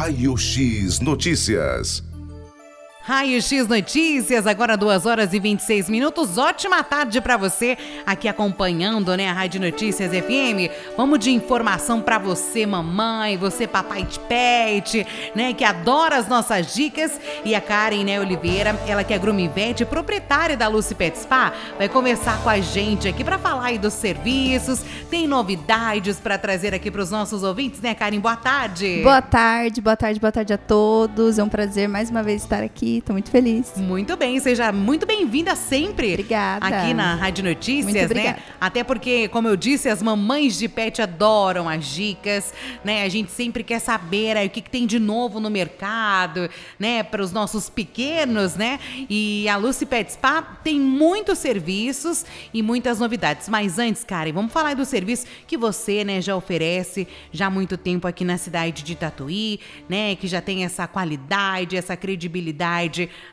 Raio X Notícias. Raio X Notícias, agora 2 horas e 26 minutos. Ótima tarde para você aqui acompanhando, né, a Rádio Notícias FM. Vamos de informação para você, mamãe, você papai de pet, né, que adora as nossas dicas. E a Karen, né, Oliveira, ela que é grumivete, proprietária da Lucy Pet Spa, vai conversar com a gente aqui para falar aí dos serviços. Tem novidades para trazer aqui para os nossos ouvintes, né, Karen? Boa tarde. Boa tarde, boa tarde, boa tarde a todos. É um prazer mais uma vez estar aqui Tô muito feliz. Muito bem, seja muito bem-vinda sempre. Obrigada. Aqui na Rádio Notícias, né? Até porque, como eu disse, as mamães de pet adoram as dicas, né? A gente sempre quer saber aí, o que, que tem de novo no mercado, né? Para os nossos pequenos, né? E a Lucy Pet Spa tem muitos serviços e muitas novidades. Mas antes, Karen, vamos falar do serviço que você, né, já oferece já há muito tempo aqui na cidade de Tatuí, né? Que já tem essa qualidade, essa credibilidade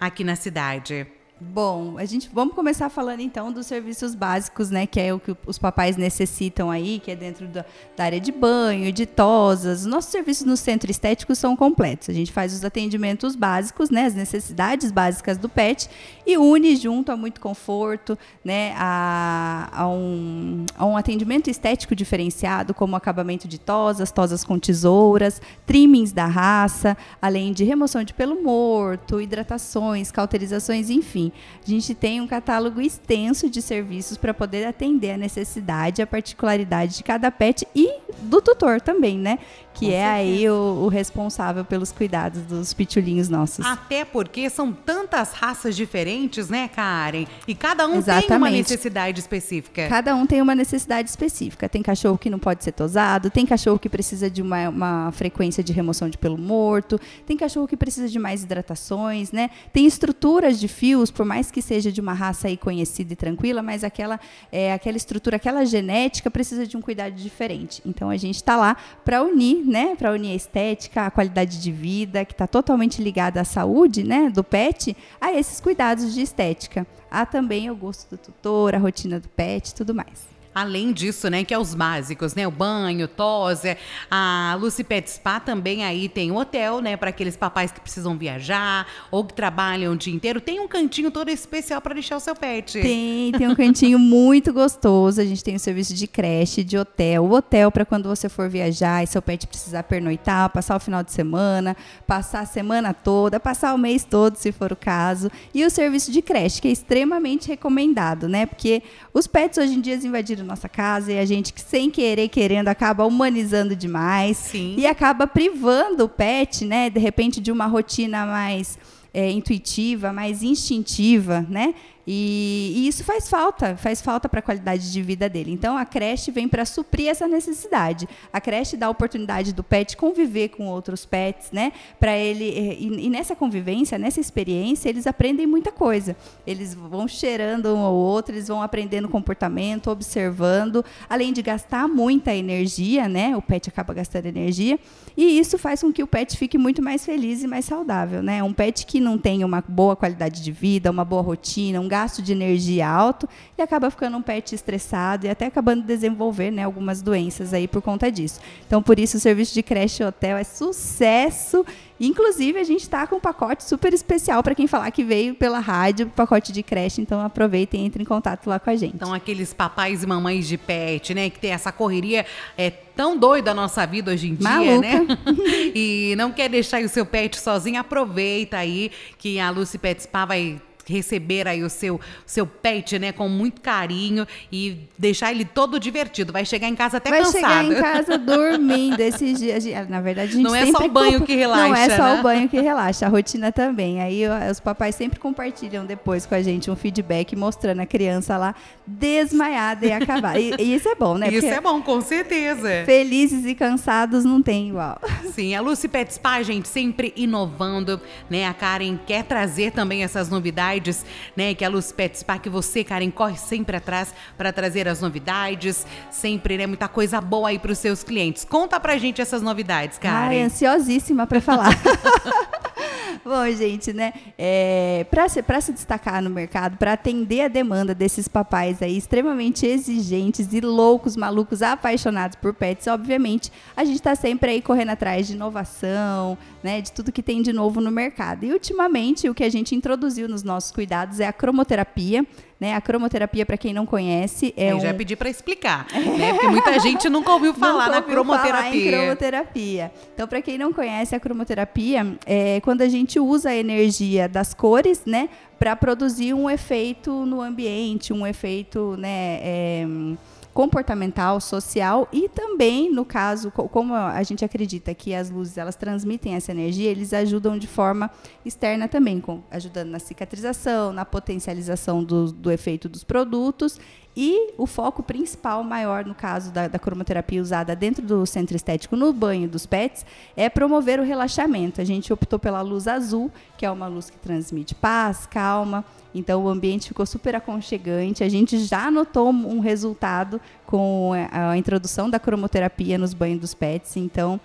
aqui na cidade. Bom, a gente vamos começar falando então dos serviços básicos, né, que é o que os papais necessitam aí, que é dentro da, da área de banho, de tosas. Os nossos serviços no centro estético são completos. A gente faz os atendimentos básicos, né, as necessidades básicas do pet e une junto a muito conforto, né, a, a, um, a um atendimento estético diferenciado, como acabamento de tosas, tosas com tesouras, trimmings da raça, além de remoção de pelo morto, hidratações, cauterizações, enfim a gente tem um catálogo extenso de serviços para poder atender a necessidade, a particularidade de cada pet e do tutor também, né? Que Com é certeza. aí o, o, responsável pelos cuidados dos pitulinhos nossos. Até porque são tantas raças diferentes, né, Karen? E cada um Exatamente. tem uma necessidade específica. Cada um tem uma necessidade específica. Tem cachorro que não pode ser tosado, tem cachorro que precisa de uma, uma frequência de remoção de pelo morto, tem cachorro que precisa de mais hidratações, né? Tem estruturas de fios por mais que seja de uma raça aí conhecida e tranquila, mas aquela, é, aquela estrutura, aquela genética precisa de um cuidado diferente. Então a gente está lá para unir, né? Para a estética, a qualidade de vida, que está totalmente ligada à saúde, né? Do pet, a esses cuidados de estética. Há também o gosto do tutor, a rotina do pet, tudo mais. Além disso, né, que é os básicos, né, o banho, tosse, a Lucy Pet Spa também aí tem hotel, né, para aqueles papais que precisam viajar ou que trabalham o dia inteiro. Tem um cantinho todo especial para deixar o seu pet. Tem, tem um cantinho muito gostoso. A gente tem o serviço de creche, de hotel, o hotel para quando você for viajar e seu pet precisar pernoitar, passar o final de semana, passar a semana toda, passar o mês todo, se for o caso. E o serviço de creche, que é extremamente recomendado, né? Porque os pets hoje em dia invadiram nossa casa e a gente, sem querer, querendo, acaba humanizando demais Sim. e acaba privando o pet, né, de repente, de uma rotina mais é, intuitiva, mais instintiva, né? E, e, isso faz falta, faz falta para a qualidade de vida dele. Então a creche vem para suprir essa necessidade. A creche dá a oportunidade do pet conviver com outros pets, né? Para ele e, e, nessa convivência, nessa experiência, eles aprendem muita coisa. Eles vão cheirando um ao outro, eles vão aprendendo comportamento, observando, além de gastar muita energia, né? O pet acaba gastando energia e isso faz com que o pet fique muito mais feliz e mais saudável, né? Um pet que não tem uma boa qualidade de vida, uma boa rotina, um gasto de energia alto e acaba ficando um pet estressado e até acabando de desenvolver né, algumas doenças aí por conta disso. Então, por isso, o serviço de creche e hotel é sucesso. Inclusive, a gente está com um pacote super especial para quem falar que veio pela rádio, pacote de creche. Então, aproveitem e entrem em contato lá com a gente. Então, aqueles papais e mamães de pet, né? Que tem essa correria é tão doida a nossa vida hoje em dia, né? e não quer deixar o seu pet sozinho, aproveita aí que a Lucy Pet Spa vai receber aí o seu, seu pet, né, com muito carinho e deixar ele todo divertido. Vai chegar em casa até Vai cansado. Vai chegar em casa dormindo esses dias. Na verdade, a gente Não é só o banho que relaxa, Não é só né? o banho que relaxa, a rotina também. Aí os papais sempre compartilham depois com a gente um feedback mostrando a criança lá desmaiada e acabar. E, e isso é bom, né? Isso Porque é bom, com certeza. Felizes e cansados não tem igual. Sim, a Lucy Pet Spa, gente, sempre inovando, né? A Karen quer trazer também essas novidades novidades, né? Que a Luz Pet Spa, que você, Karen, corre sempre atrás para trazer as novidades, sempre, né? Muita coisa boa aí para os seus clientes. Conta pra gente essas novidades, Karen. Ai, ansiosíssima para falar. Bom, gente, né? É, para se, se destacar no mercado, para atender a demanda desses papais aí extremamente exigentes e loucos, malucos, apaixonados por pets, obviamente, a gente está sempre aí correndo atrás de inovação, né? De tudo que tem de novo no mercado. E ultimamente, o que a gente introduziu nos nossos cuidados é a cromoterapia. Né? A cromoterapia, para quem não conhece, é Eu um... já pedi para explicar, né? Porque muita gente nunca ouviu falar nunca na cromoterapia. Falar cromoterapia. Então, para quem não conhece a cromoterapia, é quando a gente usa a energia das cores, né, para produzir um efeito no ambiente, um efeito, né, é, comportamental, social e também, no caso, como a gente acredita que as luzes elas transmitem essa energia, eles ajudam de forma externa também, com, ajudando na cicatrização, na potencialização do, do efeito dos produtos e o foco principal, maior no caso da, da, cromoterapia usada dentro do centro estético no banho dos pets, é promover o relaxamento. A gente optou pela luz azul, que é uma luz que transmite paz, calma. Então o ambiente ficou super aconchegante. A gente já notou um resultado com a introdução da cromoterapia nos banhos dos pets. Então,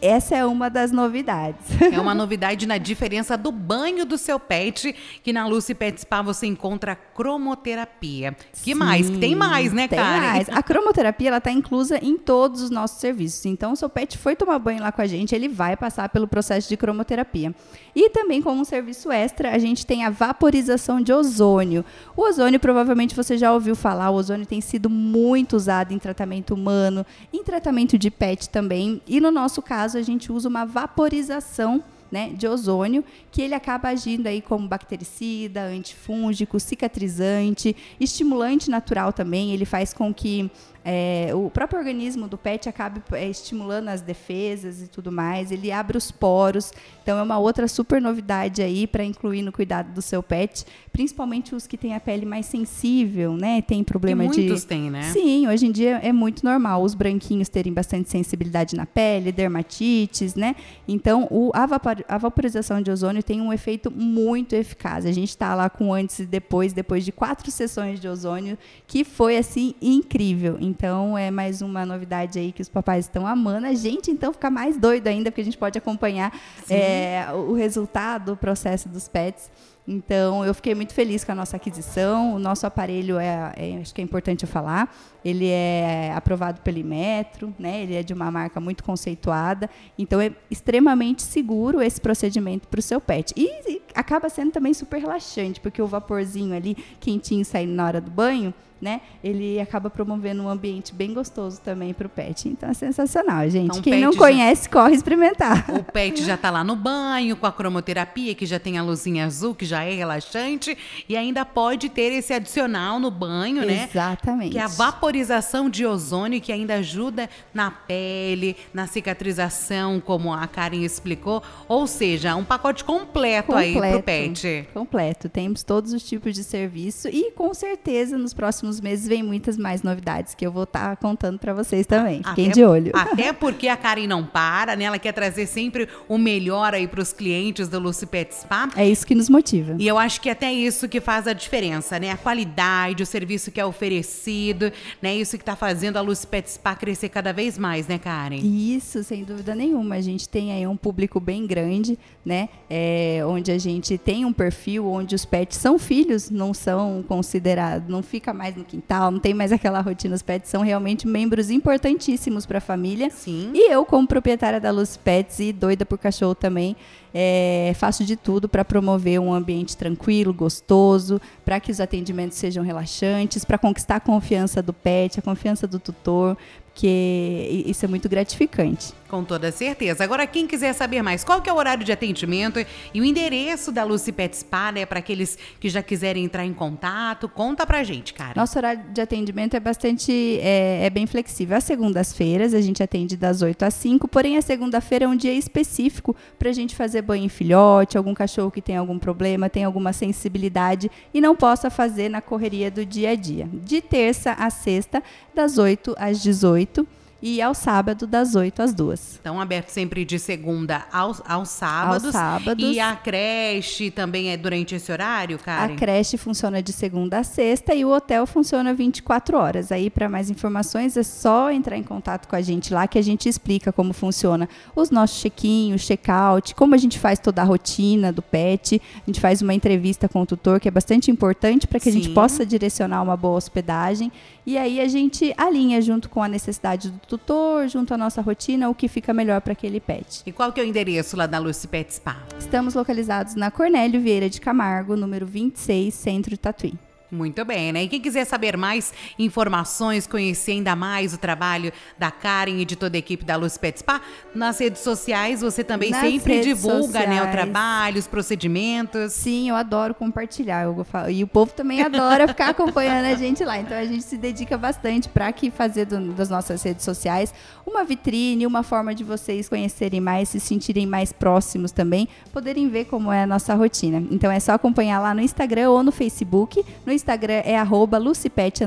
essa é uma das novidades. É uma novidade na diferença do banho do seu pet, que na Lucy Pet Spa você encontra cromoterapia. Que Sim, mais? Tem mais, né, tem Karen? Mais. A cromoterapia ela está inclusa em todos os nossos serviços. Então, o seu pet foi tomar banho lá com a gente, ele vai passar pelo processo de cromoterapia. E também como um serviço extra, a gente tem a vaporização de ozônio. O ozônio, provavelmente você já ouviu falar, o ozônio tem sido muito usado em tratamento humano, em tratamento de pet também. E no nosso caso, a gente usa uma vaporização né, de ozônio, que ele acaba agindo aí como bactericida, antifúngico, cicatrizante, estimulante natural também. Ele faz com que é, o próprio organismo do pet acaba é, estimulando as defesas e tudo mais, ele abre os poros, então é uma outra super novidade aí para incluir no cuidado do seu pet, principalmente os que têm a pele mais sensível, né? Tem problema e de. Muitos têm, né? Sim, hoje em dia é muito normal os branquinhos terem bastante sensibilidade na pele, dermatites, né? Então o, a, vapor, a vaporização de ozônio tem um efeito muito eficaz. A gente está lá com antes e depois, depois de quatro sessões de ozônio, que foi assim incrível. Então é mais uma novidade aí que os papais estão amando. A gente então fica mais doido ainda, porque a gente pode acompanhar é, o resultado, o processo dos pets. Então, eu fiquei muito feliz com a nossa aquisição. O nosso aparelho é, é, acho que é importante eu falar, ele é aprovado pelo Imetro, né? Ele é de uma marca muito conceituada. Então, é extremamente seguro esse procedimento para o seu pet. E, e acaba sendo também super relaxante, porque o vaporzinho ali quentinho saindo na hora do banho, né? Ele acaba promovendo um ambiente bem gostoso também para o pet. Então é sensacional, gente. Então, Quem não conhece, já... corre experimentar. O pet já está lá no banho com a cromoterapia, que já tem a luzinha azul, que já é relaxante, e ainda pode ter esse adicional no banho, né? Exatamente. Que é a vaporização de ozônio, que ainda ajuda na pele, na cicatrização, como a Karen explicou. Ou seja, um pacote completo, completo aí para o pet. Completo. Temos todos os tipos de serviço e com certeza nos próximos próximos meses vem muitas mais novidades que eu vou estar tá contando para vocês também. Fiquem até, de olho. Até porque a Karen não para, né? Ela quer trazer sempre o melhor aí para os clientes do Lucy Pet Spa. É isso que nos motiva. E eu acho que até isso que faz a diferença, né? A qualidade, o serviço que é oferecido, né? Isso que está fazendo a Lucy Pet Spa crescer cada vez mais, né, Karen? Isso, sem dúvida nenhuma. A gente tem aí um público bem grande, né? É, onde a gente tem um perfil onde os pets são filhos, não são considerados, não fica mais no quintal, não tem mais aquela rotina. Os pets são realmente membros importantíssimos para a família. Sim. E eu, como proprietária da Luz Pets e doida por cachorro também, é, faço de tudo para promover um ambiente tranquilo, gostoso, para que os atendimentos sejam relaxantes, para conquistar a confiança do pet, a confiança do tutor, porque isso é muito gratificante. Com toda certeza. Agora, quem quiser saber mais, qual que é o horário de atendimento e o endereço da Lucy Pet Spa, né, para aqueles que já quiserem entrar em contato, conta pra gente, cara. Nosso horário de atendimento é bastante, é, é bem flexível. Às segundas-feiras a gente atende das 8 às 5, porém a segunda-feira é um dia específico para a gente fazer banho em filhote, algum cachorro que tem algum problema, tem alguma sensibilidade e não possa fazer na correria do dia a dia. De terça a sexta, das 8 às 18 2018 e ao sábado das 8 às 2. Então, aberto sempre de segunda aos, aos sábados. Aos sábados. E a creche também é durante esse horário, Karen? A creche funciona de segunda a sexta e o hotel funciona 24 horas. Aí, para mais informações, é só entrar em contato com a gente lá que a gente explica como funciona os nossos check-in, o check-out, como a gente faz toda a rotina do pet. A gente faz uma entrevista com o tutor, que é bastante importante para que Sim. a gente possa direcionar uma boa hospedagem. E aí a gente alinha junto com a necessidade do tutor, junto à nossa rotina, o que fica melhor para aquele pet. E qual que é o endereço lá da Lucy Pet Spa? Estamos localizados na Cornélio Vieira de Camargo, número 26, Centro Tatuí. Muito bem, né? E quem quiser saber mais informações, conhecer ainda mais o trabalho da Karen e de toda a equipe da Luz Pet Spa, nas redes sociais você também Nas sempre divulga, né, o trabalho, os procedimentos. Sim, eu adoro compartilhar. Eu falo- e o povo também adora ficar acompanhando a gente lá. Então a gente se dedica bastante para que fazer do- das nossas redes sociais uma vitrine, uma forma de vocês conhecerem mais, se sentirem mais próximos também, poderem ver como é a nossa rotina. Então é só acompanhar lá no Instagram ou no Facebook. No Instagram é arroba lucipet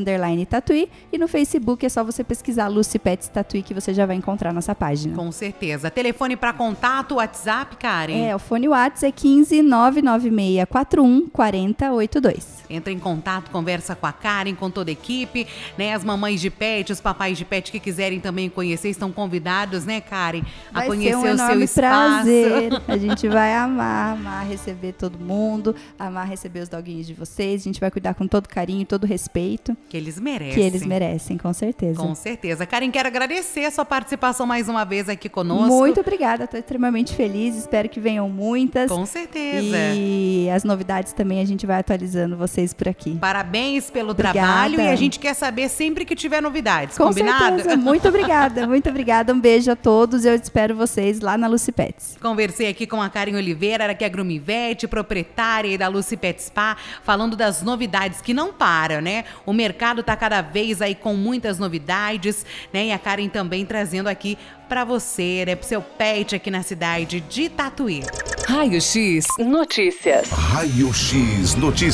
tatuí e no Facebook é só você pesquisar Lucipets Tatuí que você já vai encontrar nossa página. Com certeza. Telefone para contato, WhatsApp, Karen? É, o fone WhatsApp é 15 996 41 40 82. Entra em contato, conversa com a Karen, com toda a equipe, né? As mamães de pet, os papais de pet que quiserem também conhecer, estão convidados, né, Karen? A Vai conhecer ser um o seu espaço. prazer. A gente vai amar, amar receber todo mundo, amar receber os doguinhos de vocês. A gente vai cuidar com todo carinho, todo respeito Que eles merecem. que eles merecem, com certeza. Com certeza. Karen, quero agradecer a sua participação mais uma vez aqui conosco. Muito obrigada, estou extremamente feliz. Espero que venham muitas. Com certeza. E as novidades também a gente vai atualizando vocês por aqui. Parabéns pelo Obrigada. trabalho e a gente quer saber sempre que tiver novidades. Com combinado? certeza. Muito obrigada, muito obrigada. Um beijo a todos. Eu espero vocês lá na Lucy Pets. Conversei aqui com a Karen Oliveira, que é Grumivete, proprietária da Lucy Pet Spa, falando das novidades que não param, né? O mercado tá cada vez aí com muitas novidades, né? E a Karen também trazendo aqui para você, né? Pro seu pet aqui na cidade de Tatuí. Raio X Notícias. Raio X Notícias.